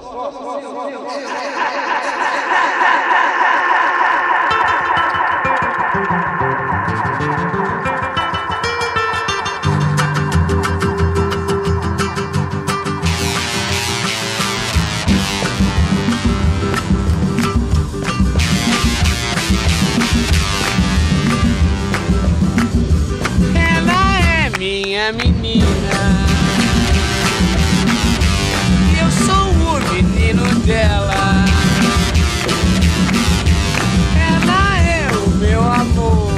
좋아, 좋아, 좋아, 좋아. Dela. Ela é o meu amor.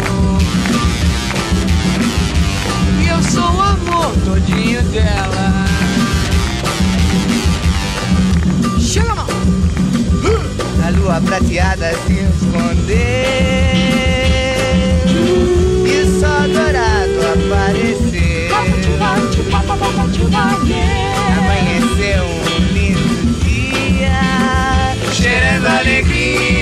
E eu sou o amor todinho dela. Chega! A lua prateada se escondeu e o sol de alegría.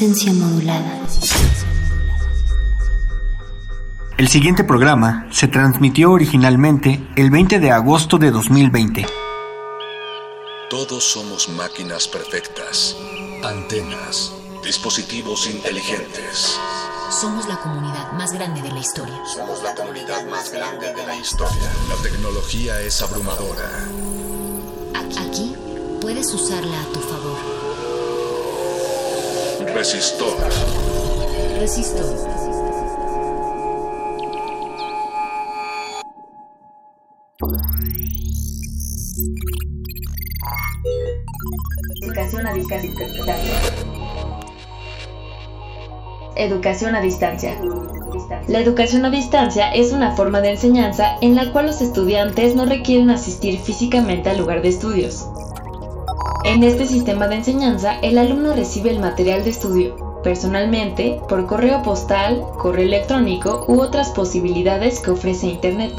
Resistencia modulada. El siguiente programa se transmitió originalmente el 20 de agosto de 2020. Todos somos máquinas perfectas, antenas, dispositivos inteligentes. Somos la comunidad más grande de la historia. Somos la comunidad más grande de la historia. La tecnología es abrumadora. Aquí puedes usarla a tu favor. Resistor. Resistor. Educación a distancia. Educación a distancia. La educación a distancia es una forma de enseñanza en la cual los estudiantes no requieren asistir físicamente al lugar de estudios. En este sistema de enseñanza, el alumno recibe el material de estudio, personalmente, por correo postal, correo electrónico u otras posibilidades que ofrece Internet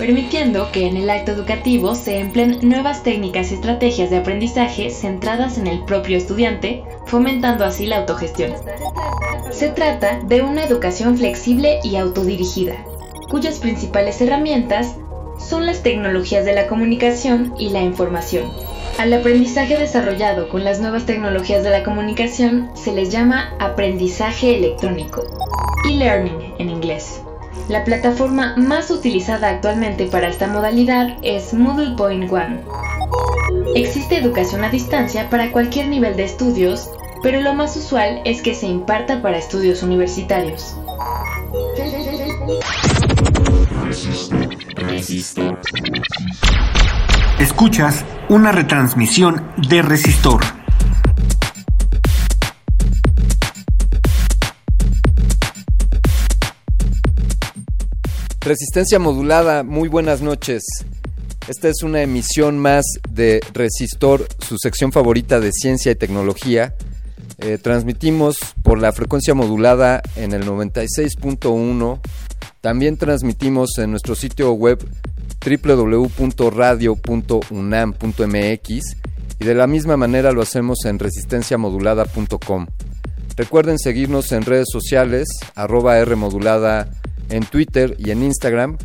permitiendo que en el acto educativo se empleen nuevas técnicas y estrategias de aprendizaje centradas en el propio estudiante, fomentando así la autogestión. Se trata de una educación flexible y autodirigida, cuyas principales herramientas son las tecnologías de la comunicación y la información. Al aprendizaje desarrollado con las nuevas tecnologías de la comunicación se les llama aprendizaje electrónico, e-learning en inglés. La plataforma más utilizada actualmente para esta modalidad es Moodle Point One. Existe educación a distancia para cualquier nivel de estudios, pero lo más usual es que se imparta para estudios universitarios. Escuchas una retransmisión de Resistor. Resistencia modulada, muy buenas noches. Esta es una emisión más de Resistor, su sección favorita de ciencia y tecnología. Eh, transmitimos por la frecuencia modulada en el 96.1. También transmitimos en nuestro sitio web www.radio.unam.mx y de la misma manera lo hacemos en resistenciamodulada.com. Recuerden seguirnos en redes sociales, arroba Rmodulada en Twitter y en Instagram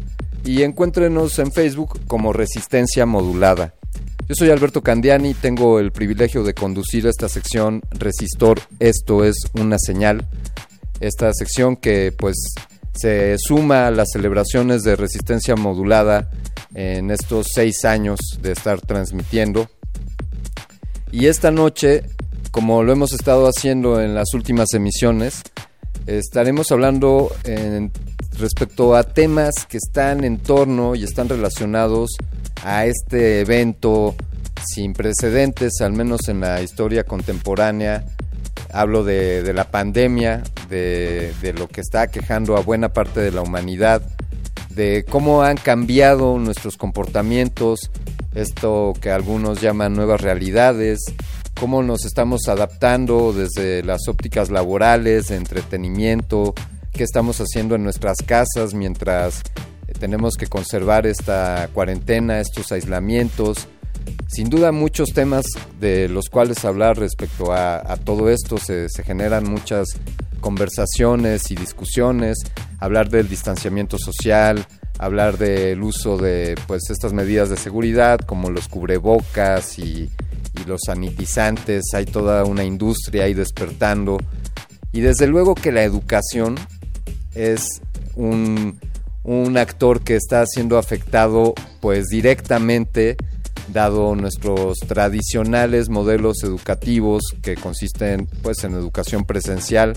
y encuéntrenos en Facebook como Resistencia Modulada. Yo soy Alberto Candiani, tengo el privilegio de conducir esta sección Resistor, esto es una señal, esta sección que pues se suma a las celebraciones de resistencia modulada en estos seis años de estar transmitiendo. Y esta noche, como lo hemos estado haciendo en las últimas emisiones, estaremos hablando respecto a temas que están en torno y están relacionados a este evento sin precedentes, al menos en la historia contemporánea. Hablo de, la pandemia, de, lo que está quejando a buena parte de la humanidad, de cómo han cambiado nuestros comportamientos, esto que algunos llaman nuevas realidades, cómo nos estamos adaptando desde las ópticas laborales, de entretenimiento, qué estamos haciendo en nuestras casas mientras tenemos que conservar esta cuarentena, estos aislamientos. Sin duda muchos temas de los cuales hablar respecto a, todo esto, se, generan muchas conversaciones y discusiones, hablar del distanciamiento social, hablar del uso de pues estas medidas de seguridad como los cubrebocas y, y los sanitizantes, hay toda una industria ahí despertando. Y desde luego que la educación es un, actor que está siendo afectado pues directamente dado nuestros tradicionales modelos educativos que consisten pues en educación presencial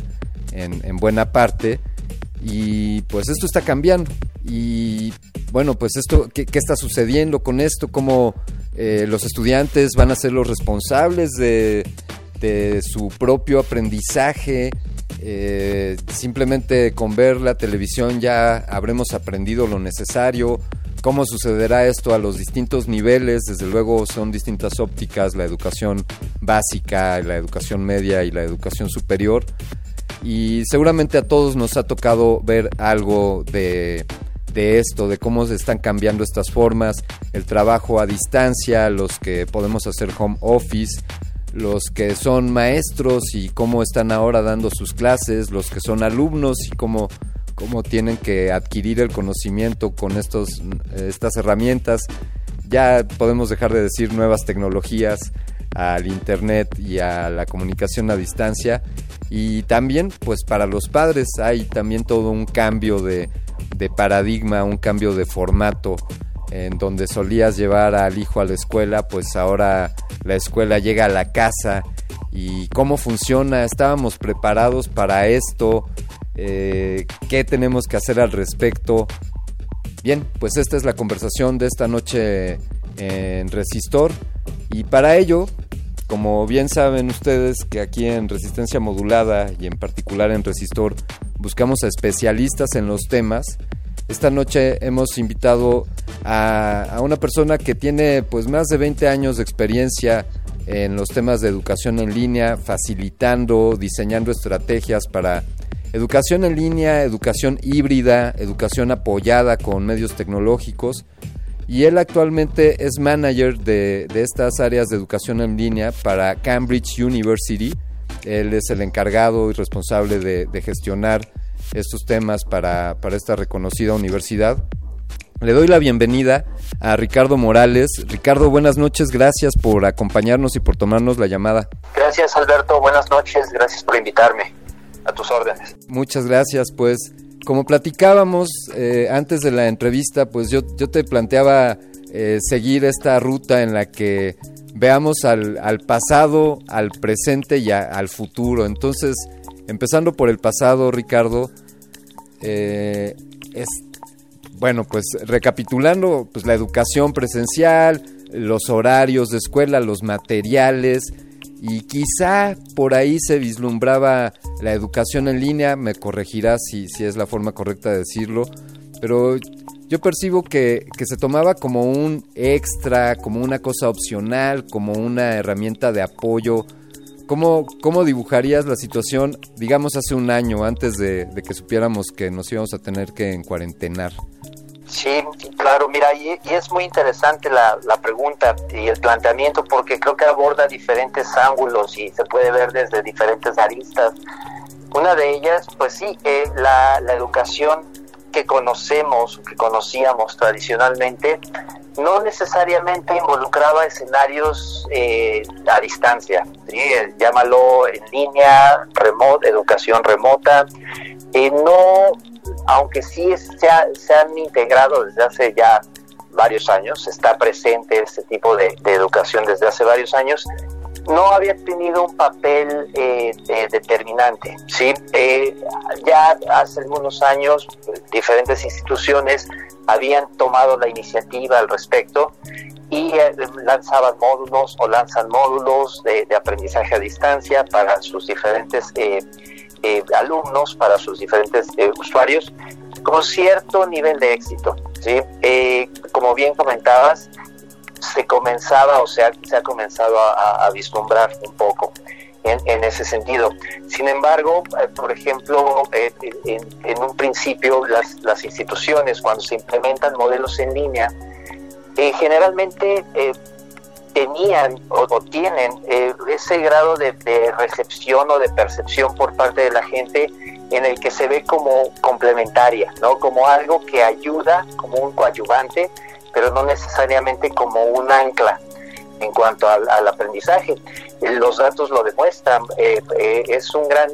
en, buena parte. Y pues esto está cambiando. Y bueno pues esto qué, está sucediendo con esto cómo eh, los estudiantes van a ser los responsables de, de su propio aprendizaje eh, simplemente con ver la televisión ya habremos aprendido lo necesario. ¿Cómo sucederá esto a los distintos niveles? Desde luego son distintas ópticas, la educación básica, la educación media y la educación superior. Y seguramente a todos nos ha tocado ver algo de, de esto, de cómo se están cambiando estas formas, el trabajo a distancia, los que podemos hacer home office, los que son maestros y cómo están ahora dando sus clases, los que son alumnos y cómo, cómo tienen que adquirir el conocimiento con estos, estas herramientas. Ya podemos dejar de decir nuevas tecnologías al internet y a la comunicación a distancia. Y también pues para los padres hay también todo un cambio de, de paradigma, un cambio de formato en donde solías llevar al hijo a la escuela, pues ahora la escuela llega a la casa. Y cómo funciona, estábamos preparados para esto, eh, qué tenemos que hacer al respecto. Bien, pues esta es la conversación de esta noche en Resistor y para ello, como bien saben ustedes que aquí en Resistencia Modulada y en particular en Resistor buscamos a especialistas en los temas, esta noche hemos invitado a, una persona que tiene pues más de 20 años de experiencia en los temas de educación en línea, facilitando, diseñando estrategias para educación en línea, educación híbrida, educación apoyada con medios tecnológicos. Y él actualmente es manager de, estas áreas de educación en línea para Cambridge University. Él es el encargado y responsable de gestionar estos temas para, esta reconocida universidad. Le doy la bienvenida a Ricardo Morales. Ricardo, buenas noches, gracias por acompañarnos y por tomarnos la llamada. Gracias Alberto, buenas noches, gracias por invitarme. A tus órdenes. Muchas gracias, pues como platicábamos eh, antes de la entrevista, pues yo, yo te planteaba eh, seguir esta ruta en la que veamos al, al pasado, al presente y al futuro. Entonces, Empezando por el pasado, Ricardo, eh, es, bueno, pues recapitulando, pues la educación presencial, los horarios de escuela, los materiales, y quizá por ahí se vislumbraba la educación en línea, me corregirás si, si es la forma correcta de decirlo, pero yo percibo que, que, se tomaba como un extra, como una cosa opcional, como una herramienta de apoyo ¿Cómo, ¿Cómo dibujarías la situación, digamos, hace un año, antes de, que supiéramos que nos íbamos a tener que en cuarentenar? Sí, claro, mira, y, es muy interesante la, la, pregunta y el planteamiento porque creo que aborda diferentes ángulos y se puede ver desde diferentes aristas. Una de ellas, pues sí, eh, la, la educación que conocemos, que conocíamos tradicionalmente, no necesariamente involucraba escenarios eh, a distancia, llámalo en línea, remote, educación remota. Eh, no, aunque sí se, han integrado desde hace ya varios años, está presente este tipo de, educación desde hace varios años, no había tenido un papel eh, determinante. ¿sí? ya hace algunos años diferentes instituciones habían tomado la iniciativa al respecto y eh, lanzaban módulos o lanzan módulos de, aprendizaje a distancia para sus diferentes eh, eh, alumnos, para sus diferentes usuarios, con cierto nivel de éxito. ¿sí? como bien comentabas, se comenzaba o sea, se ha comenzado a vislumbrar un poco en, ese sentido. Sin embargo, eh, por ejemplo, eh, en, un principio las, las, instituciones cuando se implementan modelos en línea, eh, generalmente tenían o, tienen ese grado de, recepción o de percepción por parte de la gente en el que se ve como complementaria, ¿no? como algo que ayuda, como un coadyuvante, pero no necesariamente como un ancla en cuanto al, aprendizaje. Eh, los datos lo demuestran. Eh, eh, es un gran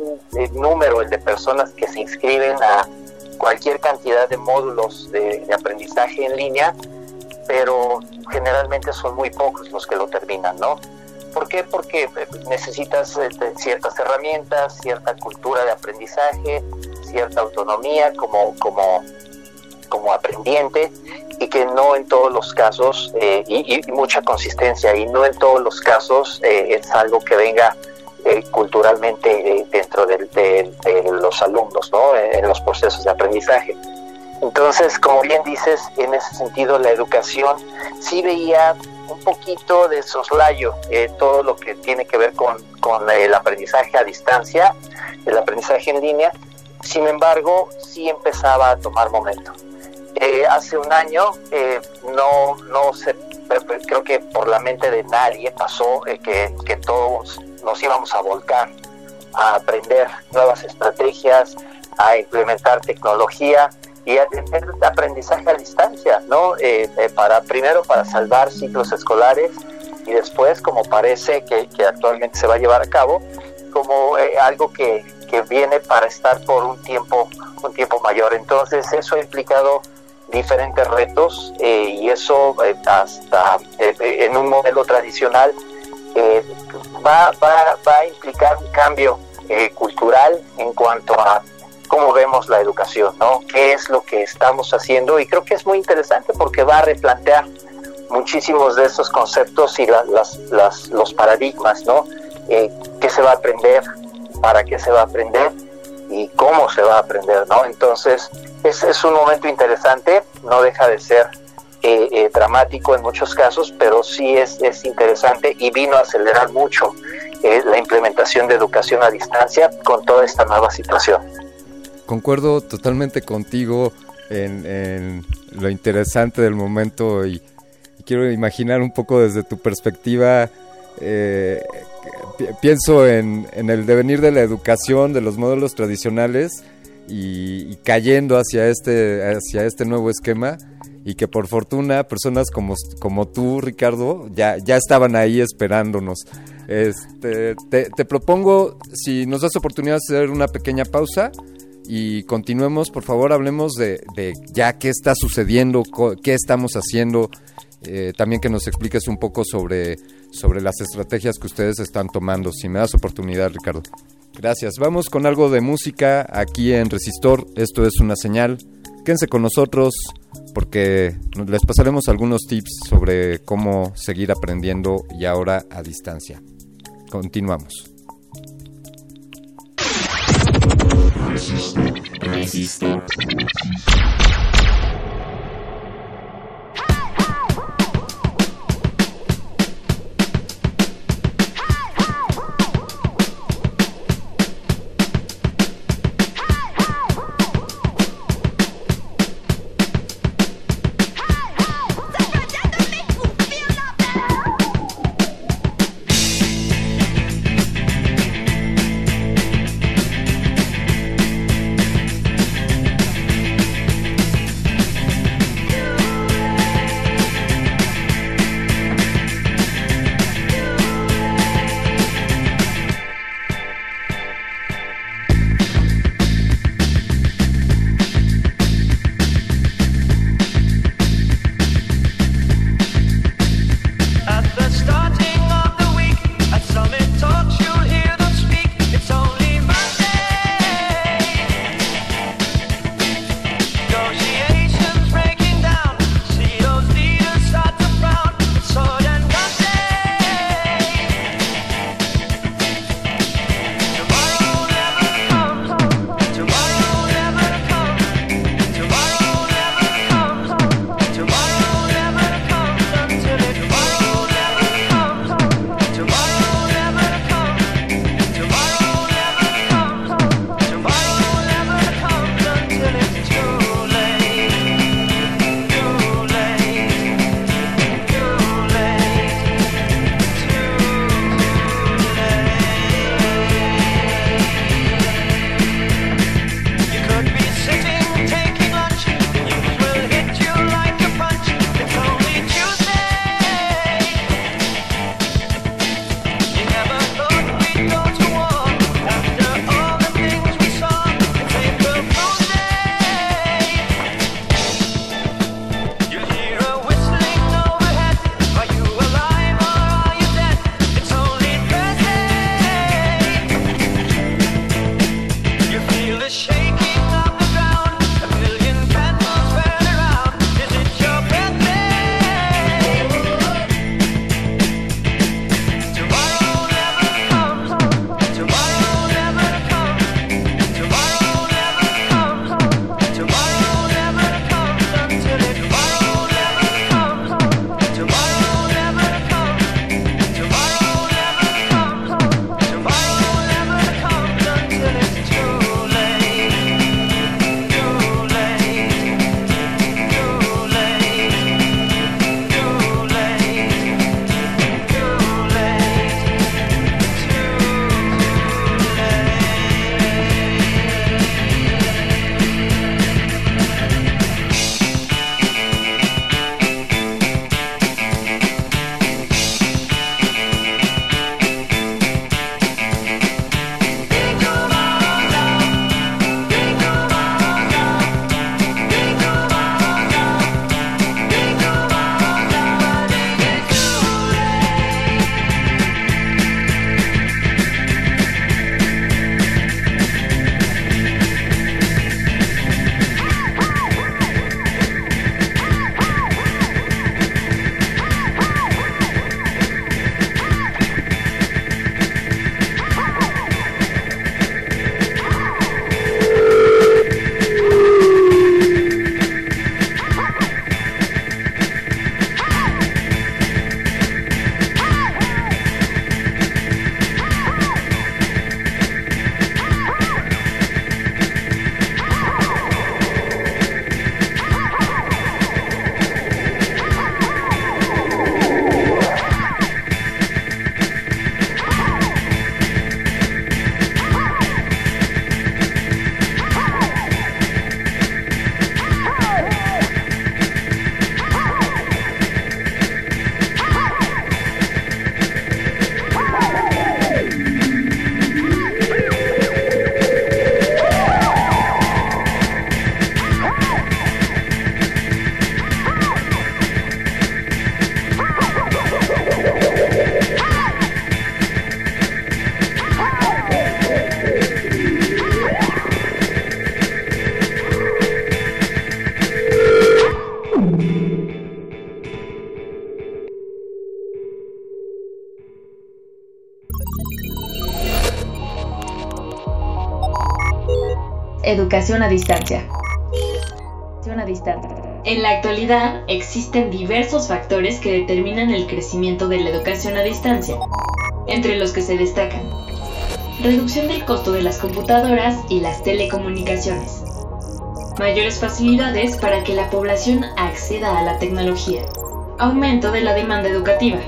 número el de personas que se inscriben a cualquier cantidad de módulos de, aprendizaje en línea, pero generalmente son muy pocos los que lo terminan, ¿no? ¿Por qué? Porque necesitas ciertas herramientas, cierta cultura de aprendizaje, cierta autonomía como, como, como aprendiente y que no en todos los casos, eh, y, mucha consistencia, y no en todos los casos eh, es algo que venga eh, culturalmente dentro de, los alumnos, ¿no? en los procesos de aprendizaje. Entonces, como bien dices, en ese sentido la educación sí veía un poquito de soslayo todo lo que tiene que ver con, con el aprendizaje a distancia, el aprendizaje en línea, sin embargo, sí empezaba a tomar momento. Eh, hace un año eh, no, no se creo que por la mente de nadie pasó que, que todos nos íbamos a volcar a aprender nuevas estrategias, a implementar tecnología y a tener aprendizaje a distancia, ¿no? Eh, eh, para primero para salvar ciclos escolares y después, como parece que, actualmente se va a llevar a cabo, como eh, algo que, que, viene para estar por un tiempo un tiempo mayor. Entonces eso ha implicado diferentes retos y eso hasta en un modelo tradicional va, va, va a implicar un cambio cultural en cuanto a cómo vemos la educación, ¿no? ¿Qué es lo que estamos haciendo? Y creo que es muy interesante porque va a replantear muchísimos de esos conceptos y las, los paradigmas, ¿no? Eh, ¿Qué se va a aprender? ¿Para qué se va a aprender? Y cómo se va a aprender, ¿no? Entonces, es, es un momento interesante, no deja de ser eh, eh, dramático en muchos casos, pero sí es, es interesante y vino a acelerar mucho la implementación de educación a distancia con toda esta nueva situación concuerdo totalmente contigo en, lo interesante del momento y, quiero imaginar un poco desde tu perspectiva. Eh, pienso en, el devenir de la educación, de los modelos tradicionales y, cayendo hacia este, hacia este nuevo esquema y que por fortuna personas como, como tú, Ricardo, ya, ya estaban ahí esperándonos. Este, te, te propongo, si nos das oportunidad hacer una pequeña pausa, y continuemos, por favor, hablemos de, ya qué está sucediendo, qué estamos haciendo, eh, también que nos expliques un poco sobre, sobre las estrategias que ustedes están tomando, si me das oportunidad, Ricardo. Gracias. Vamos con algo de música aquí en Resistor. Esto es una señal. Quédense con nosotros porque les pasaremos algunos tips sobre cómo seguir aprendiendo y ahora a distancia. Continuamos. Resistor. Resistor. Educación a distancia. En la actualidad existen diversos factores que determinan el crecimiento de la educación a distancia, entre los que se destacan reducción del costo de las computadoras y las telecomunicaciones, mayores facilidades para que la población acceda a la tecnología, aumento de la demanda educativa,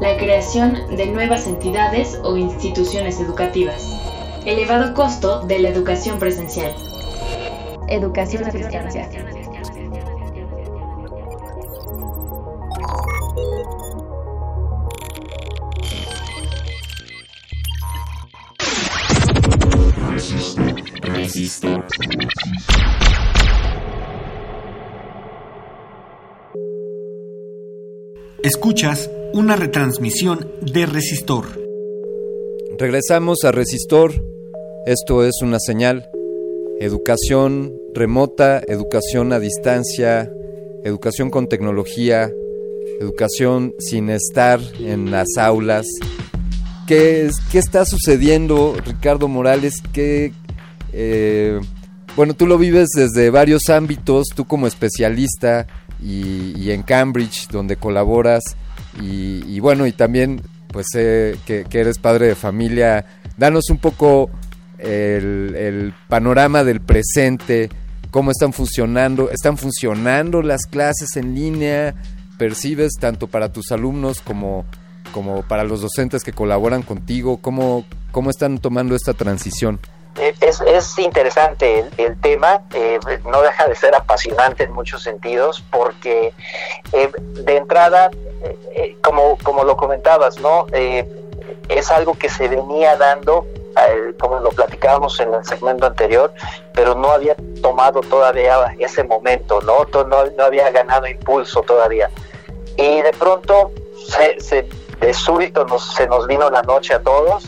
la creación de nuevas entidades o instituciones educativas, elevado costo de la educación presencial. Educación a distancia. Escuchas una retransmisión de Resistor. Regresamos a Resistor. Esto es una señal. Educación remota, educación a distancia, educación con tecnología, educación sin estar en las aulas. ¿Qué, qué está sucediendo, Ricardo Morales? ¿Qué, eh, bueno, tú lo vives desde varios ámbitos, tú como especialista, y, en Cambridge, donde colaboras. Y, bueno, y también pues sé que, eres padre de familia. Danos un poco el, panorama del presente, cómo están funcionando, están funcionando las clases en línea, percibes tanto para tus alumnos como, como para los docentes que colaboran contigo, cómo, cómo están tomando esta transición. Es, es interesante el, tema, eh, no deja de ser apasionante en muchos sentidos, porque eh, de entrada, eh, como, como lo comentabas, ¿no? es algo que se venía dando, como lo platicábamos en el segmento anterior, pero no había tomado todavía ese momento, ¿no? No, no había ganado impulso todavía. Y de pronto, se, se, de súbito nos, se nos vino la noche a todos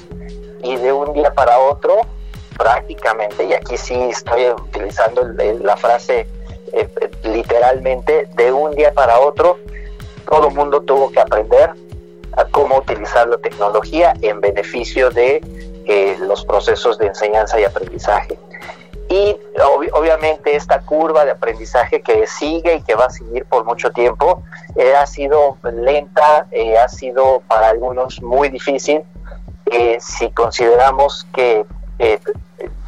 y de un día para otro prácticamente, y aquí sí estoy utilizando la frase eh, literalmente, de un día para otro, todo el mundo tuvo que aprender a cómo utilizar la tecnología en beneficio de eh, los procesos de enseñanza y aprendizaje. Y obviamente esta curva de aprendizaje que sigue y que va a seguir por mucho tiempo eh, ha sido lenta, ha sido para algunos muy difícil. si consideramos que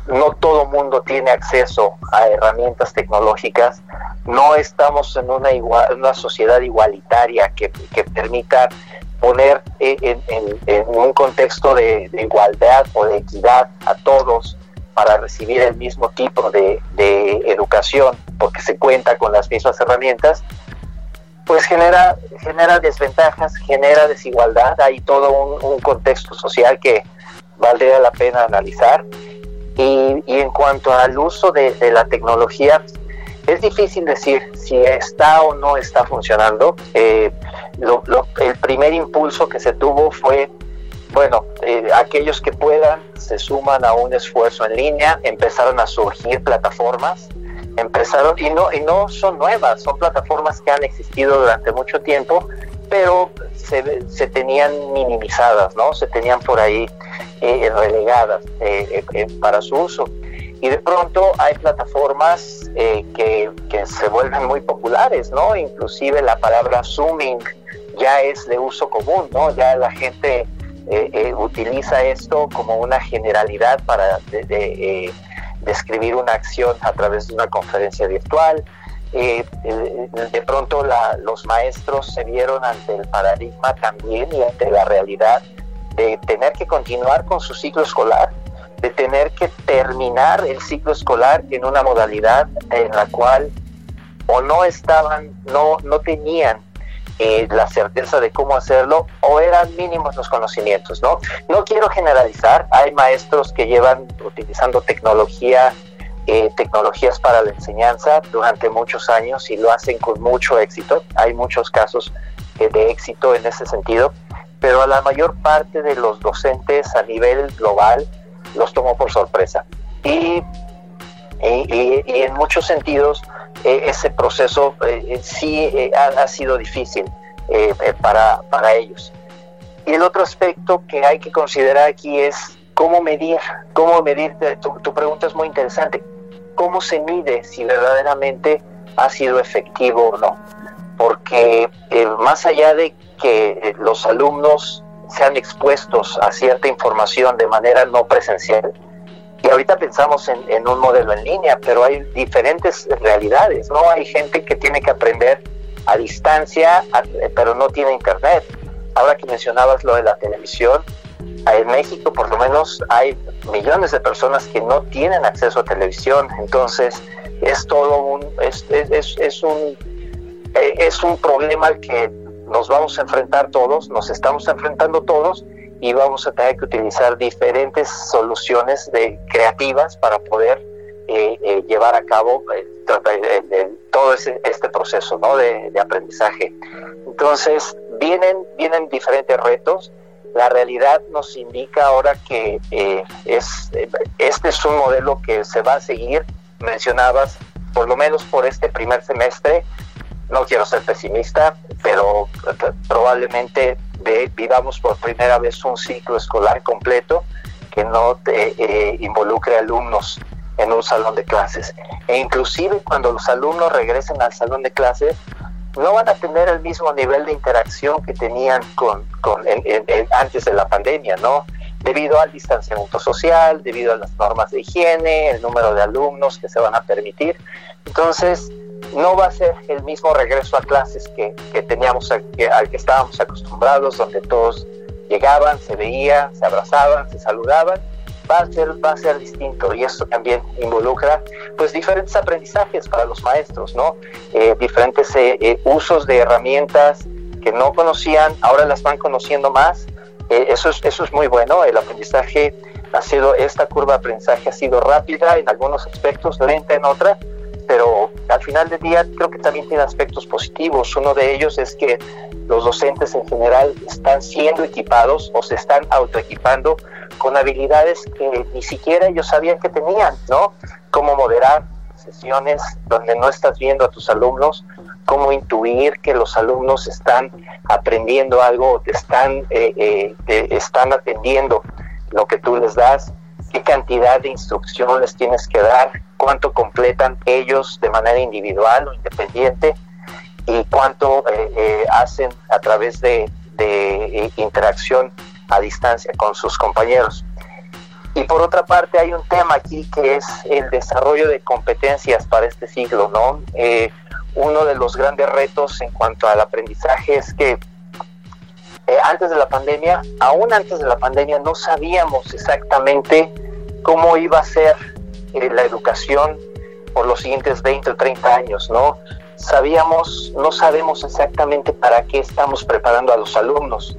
no todo mundo tiene acceso a herramientas tecnológicas, no estamos en una, una sociedad igualitaria que, permita poner en, un contexto de, igualdad o de equidad a todos para recibir el mismo tipo de, educación, porque se cuenta con las mismas herramientas, pues genera, genera desventajas, genera desigualdad, hay todo un contexto social que valdría la pena analizar y, en cuanto al uso de, la tecnología, es difícil decir si está o no está funcionando. Eh, el primer impulso que se tuvo fue, bueno, eh, aquellos que puedan se suman a un esfuerzo en línea, empezaron a surgir plataformas, empezaron, y no, y no son nuevas, son plataformas que han existido durante mucho tiempo, pero se, tenían minimizadas, ¿no? Se tenían por ahí eh, relegadas eh, eh, para su uso. Y de pronto hay plataformas que, que, se vuelven muy populares, ¿no? Inclusive la palabra Zooming ya es de uso común, ¿no? Ya la gente utiliza esto como una generalidad para describir una acción a través de una conferencia virtual. Eh, eh, de pronto los maestros se vieron ante el paradigma también y ante la realidad de tener que continuar con su ciclo escolar, de tener que terminar el ciclo escolar en una modalidad en la cual o no estaban, no, no tenían eh, la certeza de cómo hacerlo o eran mínimos los conocimientos, ¿no? No quiero generalizar, hay maestros que llevan utilizando tecnología eh, tecnologías para la enseñanza durante muchos años y lo hacen con mucho éxito. Hay muchos casos eh, de éxito en ese sentido, pero a la mayor parte de los docentes a nivel global los tomó por sorpresa. Y, y, en muchos sentidos eh, ese proceso sí ha, sido difícil para, para ellos. Y el otro aspecto que hay que considerar aquí es cómo medir, cómo medir, tu pregunta es muy interesante, cómo se mide si verdaderamente ha sido efectivo o no. Porque eh, más allá de que eh, los alumnos sean expuestos a cierta información de manera no presencial, y ahorita pensamos en, un modelo en línea, pero hay diferentes realidades, ¿no? Hay gente que tiene que aprender a distancia, pero no tiene internet. Ahora que mencionabas lo de la televisión, en México por lo menos hay millones de personas que no tienen acceso a televisión, entonces es todo un, es, es, es un, eh, es un problema al que nos vamos a enfrentar todos, nos estamos enfrentando todos y vamos a tener que utilizar diferentes soluciones de, creativas para poder eh, eh, llevar a cabo todo este proceso ¿no? de, de, aprendizaje. Entonces, vienen, vienen diferentes retos la realidad nos indica ahora que eh, es, este es un modelo que se va a seguir, mencionabas, por lo menos por este primer semestre, no quiero ser pesimista, pero probablemente vivamos por primera vez un ciclo escolar completo que no eh, involucre alumnos en un salón de clases. E inclusive cuando los alumnos regresen al salón de clases, no van a tener el mismo nivel de interacción que tenían con, antes de la pandemia, ¿no? Debido al distanciamiento social, debido a las normas de higiene, el número de alumnos que se van a permitir. Entonces, no va a ser el mismo regreso a clases que, teníamos, al que estábamos acostumbrados, donde todos llegaban, se veían, se abrazaban, se saludaban va a ser, va a ser distinto y esto también involucra pues diferentes aprendizajes para los maestros, ¿no? Eh, diferentes eh, eh, usos de herramientas que no conocían, ahora las van conociendo más. eso, es, eso es muy bueno, el aprendizaje ha sido, esta curva de aprendizaje ha sido rápida en algunos aspectos, lenta en otras, pero al final del día creo que también tiene aspectos positivos. Uno de ellos es que los docentes en general están siendo equipados o se están autoequipando con habilidades que ni siquiera ellos sabían que tenían, ¿no? Cómo moderar sesiones donde no estás viendo a tus alumnos, cómo intuir que los alumnos están aprendiendo algo, te están, eh, eh, están atendiendo lo que tú les das, qué cantidad de instrucción les tienes que dar, cuánto completan ellos de manera individual o independiente y cuánto eh, hacen a través de, de interacción a distancia con sus compañeros. Y por otra parte hay un tema aquí que es el desarrollo de competencias para este siglo, ¿no? Eh, uno de los grandes retos en cuanto al aprendizaje es que eh, antes de la pandemia, aún antes de la pandemia, no sabíamos exactamente cómo iba a ser eh, la educación por los siguientes 20 o 30 años, ¿no? Sabíamos, no sabemos exactamente para qué estamos preparando a los alumnos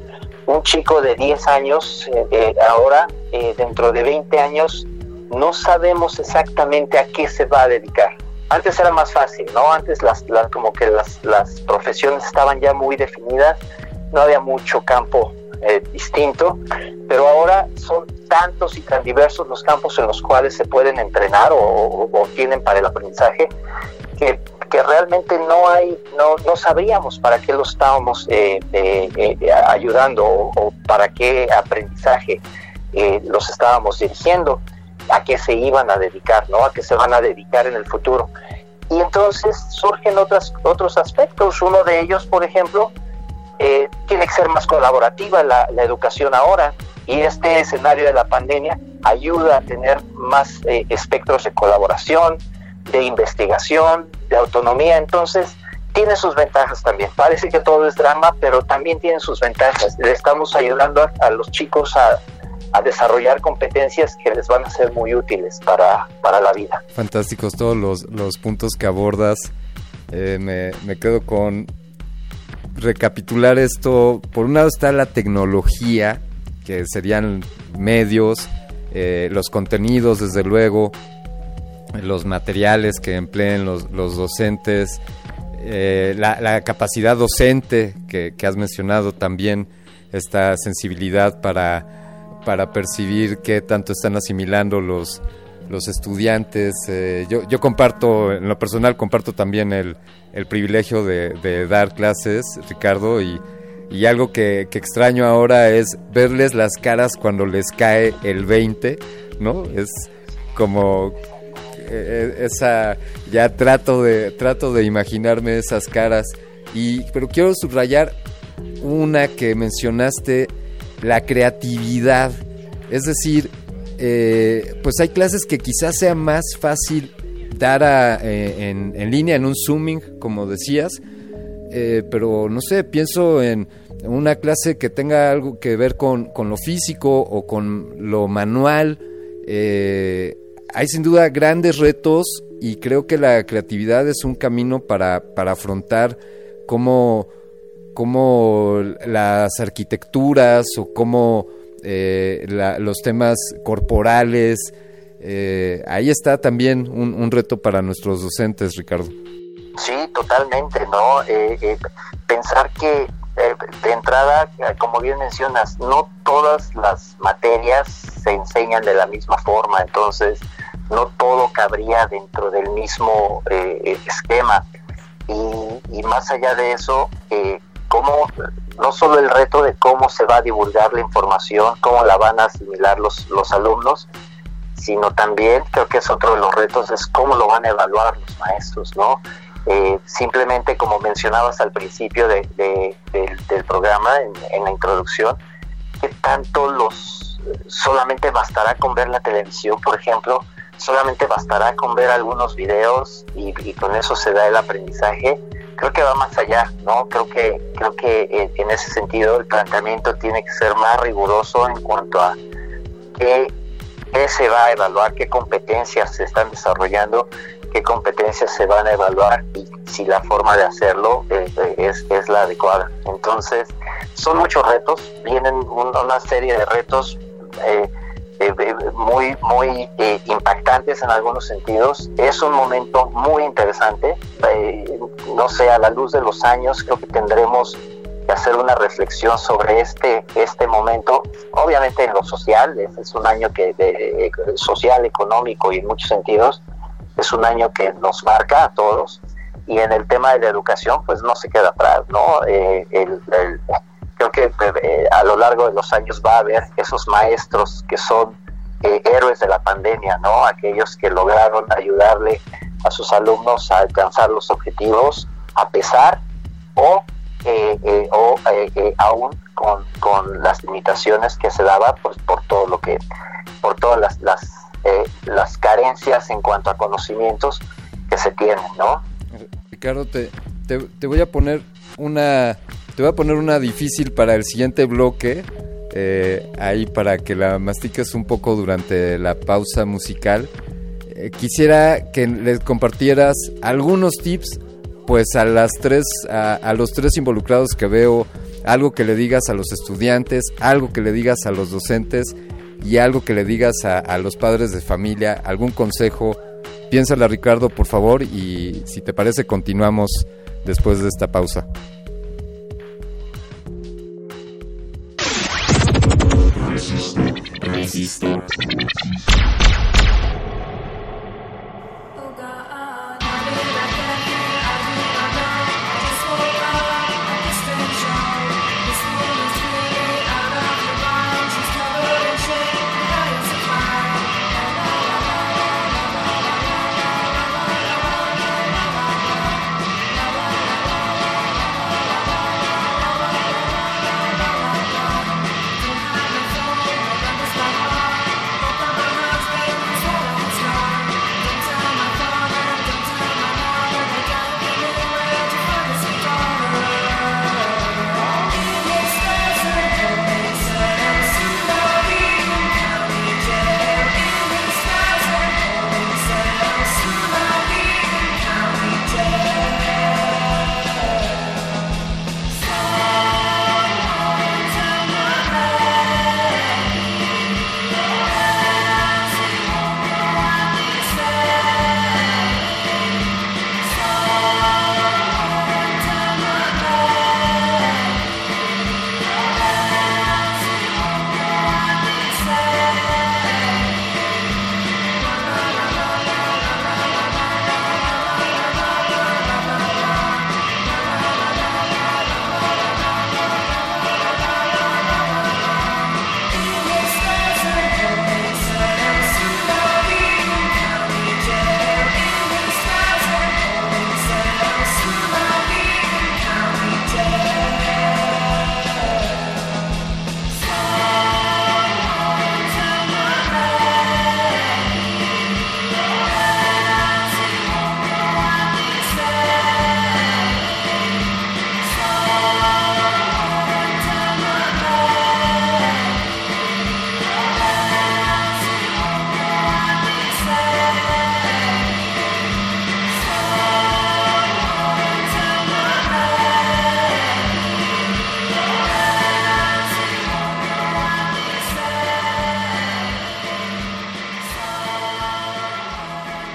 un chico de 10 años, eh, eh, ahora, eh, dentro de 20 años, no sabemos exactamente a qué se va a dedicar. Antes era más fácil, ¿no? Antes las, como que las, las, profesiones estaban ya muy definidas, no había mucho campo distinto, pero ahora son tantos y tan diversos los campos en los cuales se pueden entrenar o, o tienen para el aprendizaje que que realmente no hay, no, no sabríamos para qué lo estábamos eh, eh, eh, ayudando o, para qué aprendizaje los estábamos dirigiendo, a qué se iban a dedicar, ¿no? A qué se van a dedicar en el futuro. Y entonces surgen otras, otros aspectos. Uno de ellos, por ejemplo, tiene que ser más colaborativa la, educación ahora. Y este escenario de la pandemia ayuda a tener más espectros de colaboración, de investigación, de autonomía, entonces tiene sus ventajas también. Parece que todo es drama, pero también tiene sus ventajas. Le estamos ayudando a, los chicos a, desarrollar competencias que les van a ser muy útiles para, para la vida. Fantásticos todos los, los puntos que abordas. Eh, me, me quedo con recapitular esto. Por un lado está la tecnología, que serían medios, eh, los contenidos, desde luego, los materiales que empleen los, docentes, eh, la, capacidad docente que, has mencionado también, esta sensibilidad para, para percibir qué tanto están asimilando los, los estudiantes. Eh, yo, yo comparto, en lo personal, comparto también el, el privilegio de, dar clases, Ricardo, y, y algo que, que, extraño ahora es verles las caras cuando les cae el 20, ¿no? Es como eh, esa ya trato de trato de imaginarme esas caras y pero quiero subrayar una que mencionaste la creatividad es decir eh, pues hay clases que quizás sea más fácil dar eh, en, línea en un zooming como decías. Pero no sé pienso en una clase que tenga algo que ver con, con lo físico o con lo manual. Eh, hay sin duda grandes retos y creo que la creatividad es un camino para, afrontar cómo, las arquitecturas o cómo eh, los temas corporales. Eh, ahí está también un, reto para nuestros docentes, Ricardo. Sí, totalmente, ¿no? Eh, pensar que de entrada, como bien mencionas, no todas las materias se enseñan de la misma forma, entonces no todo cabría dentro del mismo eh, esquema. Y, más allá de eso, eh, cómo, no solo el reto de cómo se va a divulgar la información, cómo la van a asimilar los, los alumnos, sino también creo que es otro de los retos, es cómo lo van a evaluar los maestros, ¿no? Eh, simplemente como mencionabas al principio de, del, programa, en, la introducción, que tanto los solamente bastará con ver la televisión, por ejemplo, solamente bastará con ver algunos videos y, con eso se da el aprendizaje. Creo que va más allá, ¿no? Creo que creo que eh, en ese sentido el planteamiento tiene que ser más riguroso en cuanto a qué, se va a evaluar, qué competencias se están desarrollando qué competencias se van a evaluar y si la forma de hacerlo eh, eh, es, es, la adecuada. Entonces, son muchos retos, vienen una serie de retos eh, muy, muy impactantes en algunos sentidos. Es un momento muy interesante. no sé, a la luz de los años, creo que tendremos que hacer una reflexión sobre este, este momento. Obviamente en lo social, es, un año que de, social, económico y en muchos sentidos es un año que nos marca a todos y en el tema de la educación pues no se queda atrás, ¿no? Eh, creo que eh, a lo largo de los años va a haber esos maestros que son eh, héroes de la pandemia, ¿no? Aquellos que lograron ayudarle a sus alumnos a alcanzar los objetivos a pesar o, o aún con, con, las limitaciones que se daba pues por todo lo que por todas las, las eh, las carencias en cuanto a conocimientos que se tienen, ¿no? Ricardo, te, te, voy a poner una te voy a poner una difícil para el siguiente bloque, eh, ahí para que la mastiques un poco durante la pausa musical. Eh, quisiera que les compartieras algunos tips, pues a las tres, a, a los tres involucrados que veo, algo que le digas a los estudiantes, algo que le digas a los docentes y algo que le digas a, los padres de familia, algún consejo, piénsala Ricardo por favor y si te parece continuamos después de esta pausa. キスト。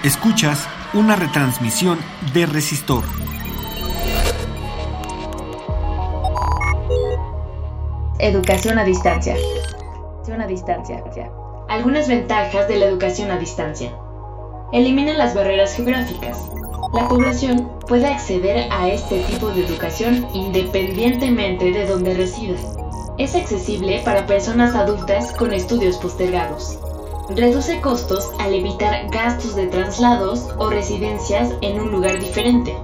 Escuchas una retransmisión de Resistor. Educación a distancia. Educación a distancia. Algunas ventajas de la educación a distancia. Elimina las barreras geográficas. La población puede acceder a este tipo de educación independientemente de donde resida. Es accesible para personas adultas con estudios postergados. Reduce costos al evitar gastos de traslados o residencias en un lugar diferente.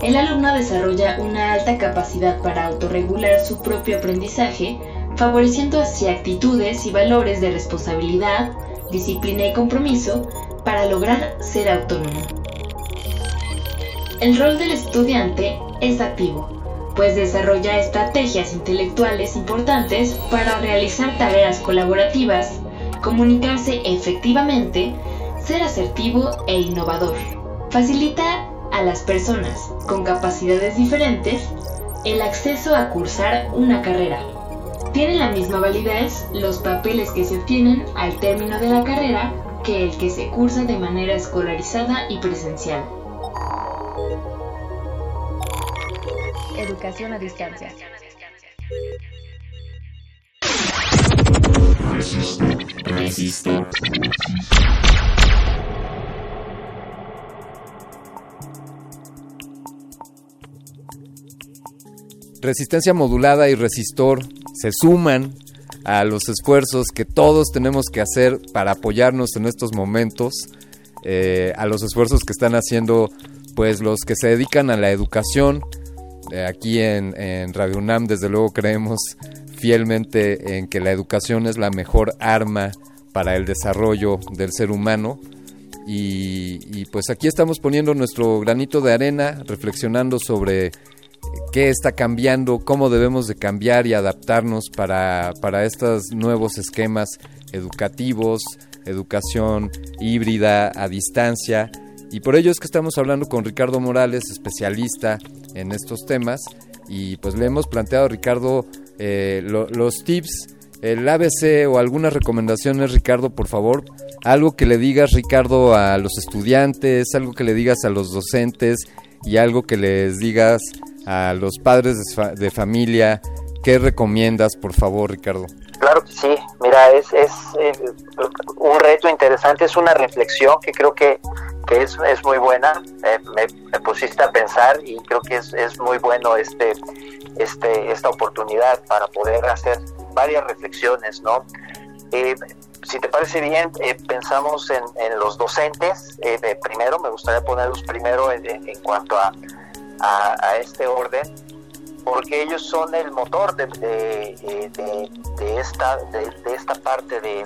El alumno desarrolla una alta capacidad para autorregular su propio aprendizaje, favoreciendo así actitudes y valores de responsabilidad, disciplina y compromiso para lograr ser autónomo. El rol del estudiante es activo, pues desarrolla estrategias intelectuales importantes para realizar tareas colaborativas comunicarse efectivamente, ser asertivo e innovador. Facilita a las personas con capacidades diferentes el acceso a cursar una carrera. Tienen la misma validez los papeles que se obtienen al término de la carrera que el que se cursa de manera escolarizada y presencial. Educación a distancia. Resistencia modulada y resistor se suman a los esfuerzos que todos tenemos que hacer para apoyarnos en estos momentos, eh, a los esfuerzos que están haciendo pues los que se dedican a la educación. Eh, aquí en, en Radio UNAM desde luego creemos fielmente en que la educación es la mejor arma para el desarrollo del ser humano. Y, pues aquí estamos poniendo nuestro granito de arena, reflexionando sobre qué está cambiando, cómo debemos de cambiar y adaptarnos para, para estos nuevos esquemas educativos, educación híbrida a distancia. Y por ello es que estamos hablando con Ricardo Morales, especialista en estos temas. Y pues le hemos planteado, Ricardo, eh, los tips, el ABC o algunas recomendaciones, Ricardo, por favor. Algo que le digas, Ricardo, a los estudiantes, algo que le digas a los docentes y algo que les digas a los padres de, familia. ¿Qué recomiendas, por favor, Ricardo? Claro que sí. Mira, es, es eh, un reto interesante, es una reflexión que creo que, que es, es muy buena. Eh, me, pusiste a pensar y creo que es, es muy bueno este este, esta oportunidad para poder hacer varias reflexiones, ¿no? Eh, si te parece bien, eh, pensamos en, los docentes. Eh, primero, me gustaría ponerlos primero en, cuanto a, a, este orden, porque ellos son el motor de, de, esta, de, esta parte de,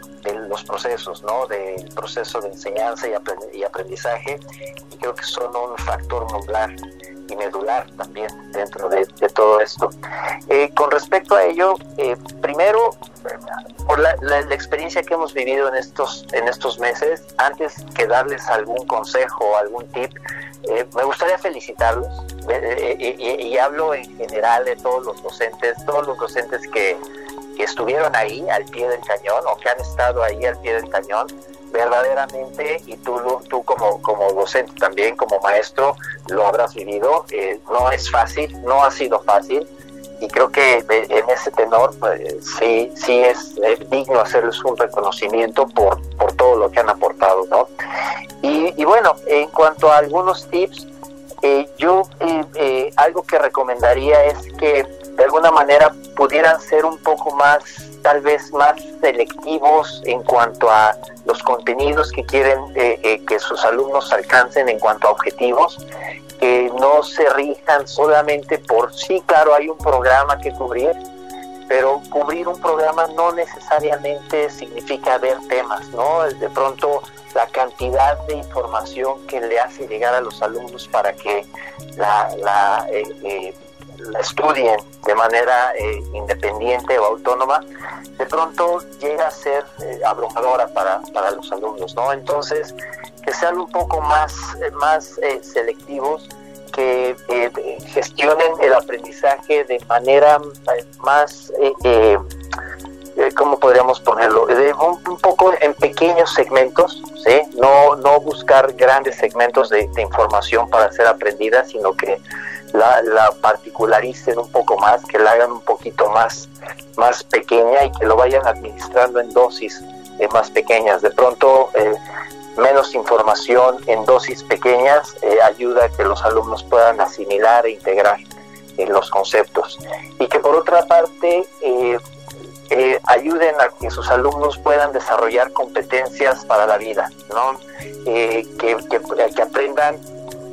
los procesos, ¿no? Del proceso de enseñanza y aprendizaje, y creo que son un factor modular y medular también dentro de, todo esto. Eh, con respecto a ello, eh, primero, por la, experiencia que hemos vivido en estos, en estos meses, antes que darles algún consejo o algún tip, eh, me gustaría felicitarlos y, hablo en general de todos los docentes, todos los docentes que, que estuvieron ahí al pie del cañón o que han estado ahí al pie del cañón verdaderamente, y tú, tú como, como docente también, como maestro, lo habrás vivido, eh, no es fácil, no ha sido fácil, y creo que en ese tenor pues, sí, sí es, digno hacerles un reconocimiento por, por todo lo que han aportado, ¿no? Y, bueno, en cuanto a algunos tips, eh, yo eh, algo que recomendaría es que de alguna manera pudieran ser un poco más, tal vez más selectivos en cuanto a los contenidos que quieren eh, eh, que sus alumnos alcancen en cuanto a objetivos, que no se rijan solamente por, sí, claro, hay un programa que cubrir, pero cubrir un programa no necesariamente significa ver temas, ¿no? De pronto la cantidad de información que le hace llegar a los alumnos para que la, la eh, estudien de manera eh, independiente o autónoma, de pronto llega a ser eh, abrumadora para, para, los alumnos, ¿no? Entonces, que sean un poco más, eh, más selectivos, que gestionen el aprendizaje de manera más ¿cómo podríamos ponerlo? un, poco en pequeños segmentos, ¿sí? No, no buscar grandes segmentos de, información para ser aprendida, sino que la, la, particularicen un poco más, que la hagan un poquito más, más pequeña y que lo vayan administrando en dosis eh, más pequeñas. De pronto, eh, menos información en dosis pequeñas eh, ayuda a que los alumnos puedan asimilar e integrar los conceptos. Y que por otra parte, eh, ayuden a que sus alumnos puedan desarrollar competencias para la vida, ¿no? Eh, que, que, aprendan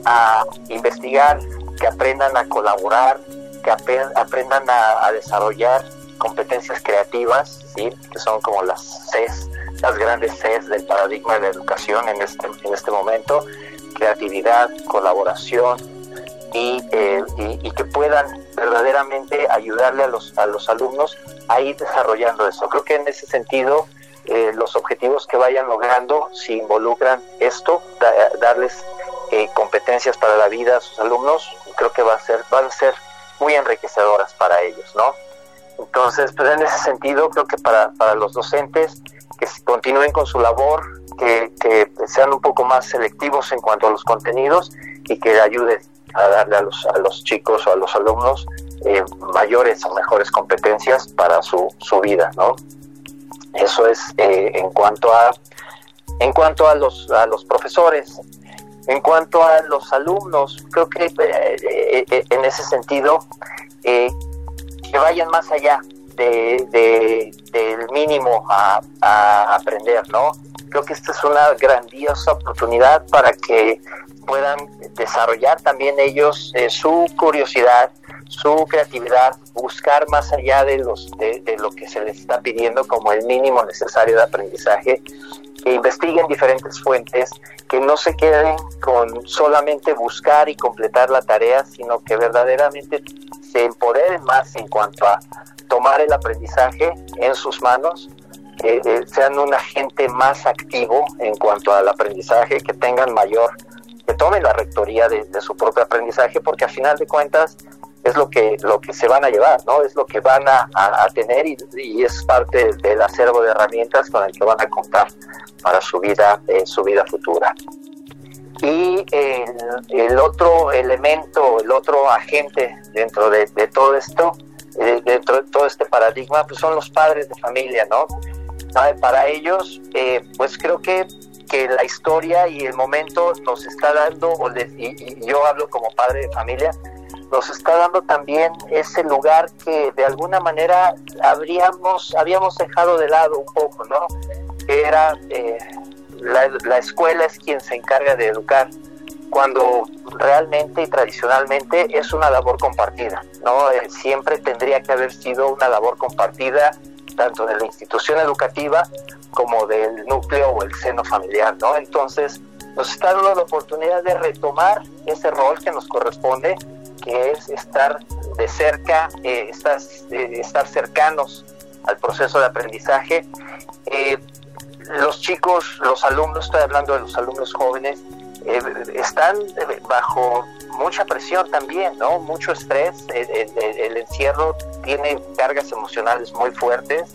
a investigar, que aprendan a colaborar, que aprendan a, desarrollar competencias creativas, ¿sí? que son como las CES, las grandes CES del paradigma de la educación en este, en este momento, creatividad, colaboración, eh, y, que puedan verdaderamente ayudarle a los, a los alumnos a ir desarrollando eso. Creo que en ese sentido eh, los objetivos que vayan logrando, si involucran esto, darles eh, competencias para la vida a sus alumnos, creo que va a ser, van a ser muy enriquecedoras para ellos, ¿no? Entonces, pues en ese sentido, creo que para, para los docentes, que continúen con su labor, que, sean un poco más selectivos en cuanto a los contenidos y que ayuden a darle a los, a los chicos o a los alumnos eh, mayores o mejores competencias para su, su vida, ¿no? Eso es eh, en cuanto a en cuanto a los a los profesores, en cuanto a los alumnos, creo que eh, en ese sentido que vayan más allá de, del mínimo a, aprender, ¿no? Creo que esta es una grandiosa oportunidad para que puedan desarrollar también ellos eh, su curiosidad, su creatividad, buscar más allá de, los, de, lo que se les está pidiendo como el mínimo necesario de aprendizaje, investiguen diferentes fuentes, que no se queden con solamente buscar y completar la tarea, sino que verdaderamente se empoderen más en cuanto a tomar el aprendizaje en sus manos, que eh, sean un agente más activo en cuanto al aprendizaje, que tengan mayor que tomen la rectoría de, su propio aprendizaje, porque a final de cuentas es lo que, lo que se van a llevar, ¿no? Es lo que van a, tener y, es parte del acervo de herramientas con el que van a contar para su vida, eh, su vida futura. Y el, otro elemento, el otro agente dentro de, todo esto, eh, dentro de todo este paradigma, pues son los padres de familia, ¿no? Para ellos, eh, pues creo que que la historia y el momento nos está dando, y, yo hablo como padre de familia, nos está dando también ese lugar que de alguna manera habríamos, habíamos dejado de lado un poco, ¿no? Era eh, la, escuela es quien se encarga de educar, cuando realmente y tradicionalmente es una labor compartida, ¿no? Eh, siempre tendría que haber sido una labor compartida tanto de la institución educativa como del núcleo o el seno familiar, ¿no? Entonces, nos está dando la oportunidad de retomar ese rol que nos corresponde, que es estar de cerca, eh, eh, estar, cercanos al proceso de aprendizaje. Eh, los chicos, los alumnos, estoy hablando de los alumnos jóvenes, están bajo mucha presión también, ¿no? Mucho estrés, el encierro tiene cargas emocionales muy fuertes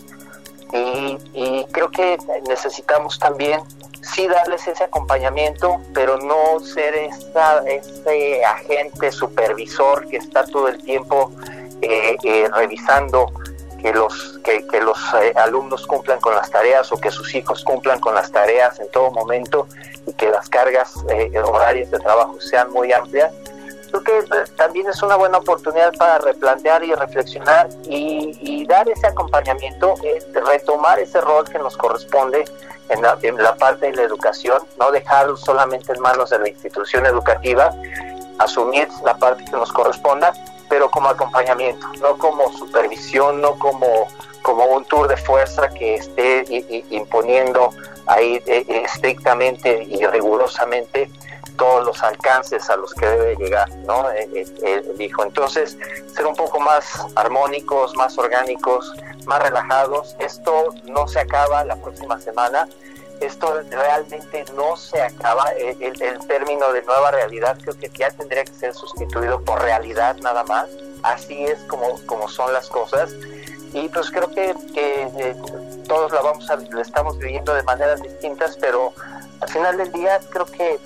y, creo que necesitamos también sí darles ese acompañamiento, pero no ser ese agente supervisor que está todo el tiempo eh, eh, revisando que los, que, los eh, alumnos cumplan con las tareas o que sus hijos cumplan con las tareas en todo momento y que las cargas horarias de trabajo sean muy amplias, creo que también es una buena oportunidad para replantear y reflexionar y, dar ese acompañamiento, eh, retomar ese rol que nos corresponde en la, en parte de la educación, no dejarlo solamente en manos de la institución educativa, asumir la parte que nos corresponda, pero como acompañamiento, no como supervisión, no como, como un tour de fuerza que esté imponiendo ahí eh, estrictamente y rigurosamente todos los alcances a los que debe llegar, ¿no? Eh, eh, el, hijo. Entonces, ser un poco más armónicos, más orgánicos, más relajados. Esto no se acaba la próxima semana. Esto realmente no se acaba. El, el, término de nueva realidad creo que ya tendría que ser sustituido por realidad nada más. Así es como, como son las cosas. y pues creo que, que todos la vamos a, la estamos viviendo de maneras distintas, pero al final del día creo que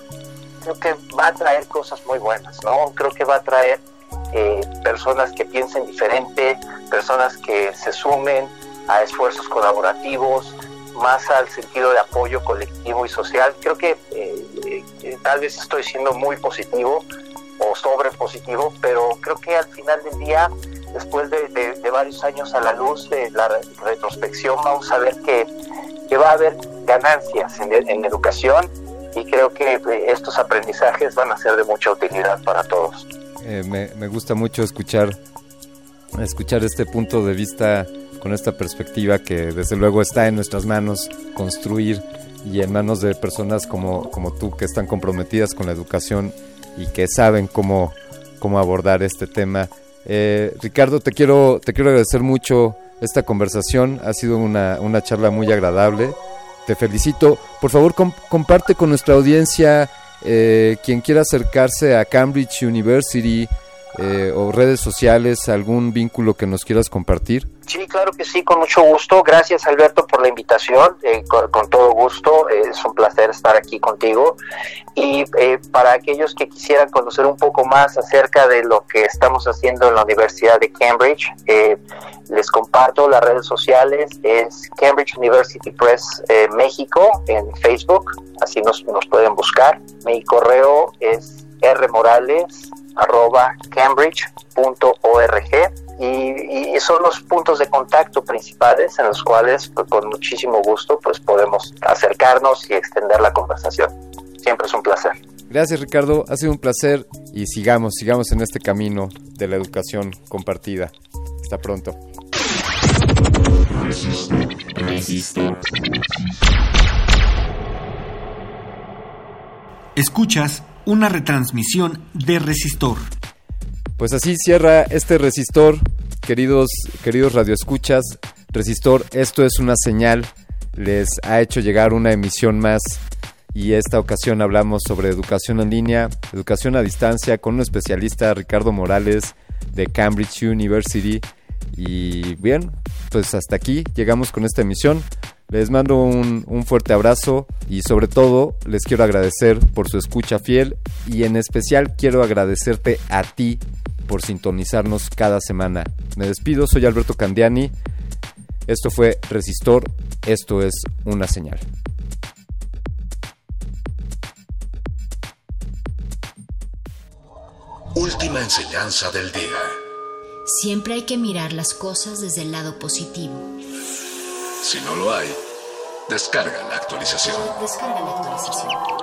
creo que va a traer cosas muy buenas, ¿no? Creo que va a traer eh, personas que piensen diferente, personas que se sumen a esfuerzos colaborativos, más al sentido de apoyo colectivo y social. Creo que eh, eh, tal vez estoy siendo muy positivo o sobre positivo, pero creo que al final del día, después de, varios años a la luz de la retrospección, vamos a ver que, que va a haber ganancias en, en educación y creo que eh, estos aprendizajes van a ser de mucha utilidad para todos. Eh, me, gusta mucho escuchar, escuchar este punto de vista con esta perspectiva que desde luego está en nuestras manos construir y en manos de personas como, como tú que están comprometidas con la educación y que saben cómo, cómo abordar este tema. Eh, Ricardo, te quiero, te quiero agradecer mucho esta conversación, ha sido una, una charla muy agradable te felicito. Por favor, comparte con nuestra audiencia eh, quien quiera acercarse a Cambridge University eh, o redes sociales, algún vínculo que nos quieras compartir. Sí, claro que sí, con mucho gusto. Gracias Alberto por la invitación, eh, con, todo gusto. Eh, es un placer estar aquí contigo. Y para aquellos que quisieran conocer un poco más acerca de lo que estamos haciendo en la Universidad de Cambridge, les comparto las redes sociales. Es Cambridge University Press México en Facebook, así nos, pueden buscar. Mi correo es rmorales.cambridge.org y, son los puntos de contacto principales en los cuales pues, con muchísimo gusto pues podemos acercarnos y extender la conversación. Siempre es un placer. Gracias Ricardo, ha sido un placer y sigamos, sigamos en este camino de la educación compartida. Hasta pronto. Escuchas una retransmisión de Resistor. Pues así cierra este resistor, queridos, queridos radioescuchas. Resistor, esto es una señal, les ha hecho llegar una emisión más y esta ocasión hablamos sobre educación en línea, educación a distancia con un especialista, Ricardo Morales, de Cambridge University. Y bien, pues hasta aquí llegamos con esta emisión. Les mando un, un, fuerte abrazo y sobre todo les quiero agradecer por su escucha fiel y en especial quiero agradecerte a ti por sintonizarnos cada semana. Me despido, soy Alberto Candiani. Esto fue Resistor, esto es una señal. Última enseñanza del día. Siempre hay que mirar las cosas desde el lado positivo. Si no lo hay, descarga la actualización. Descarga la actualización.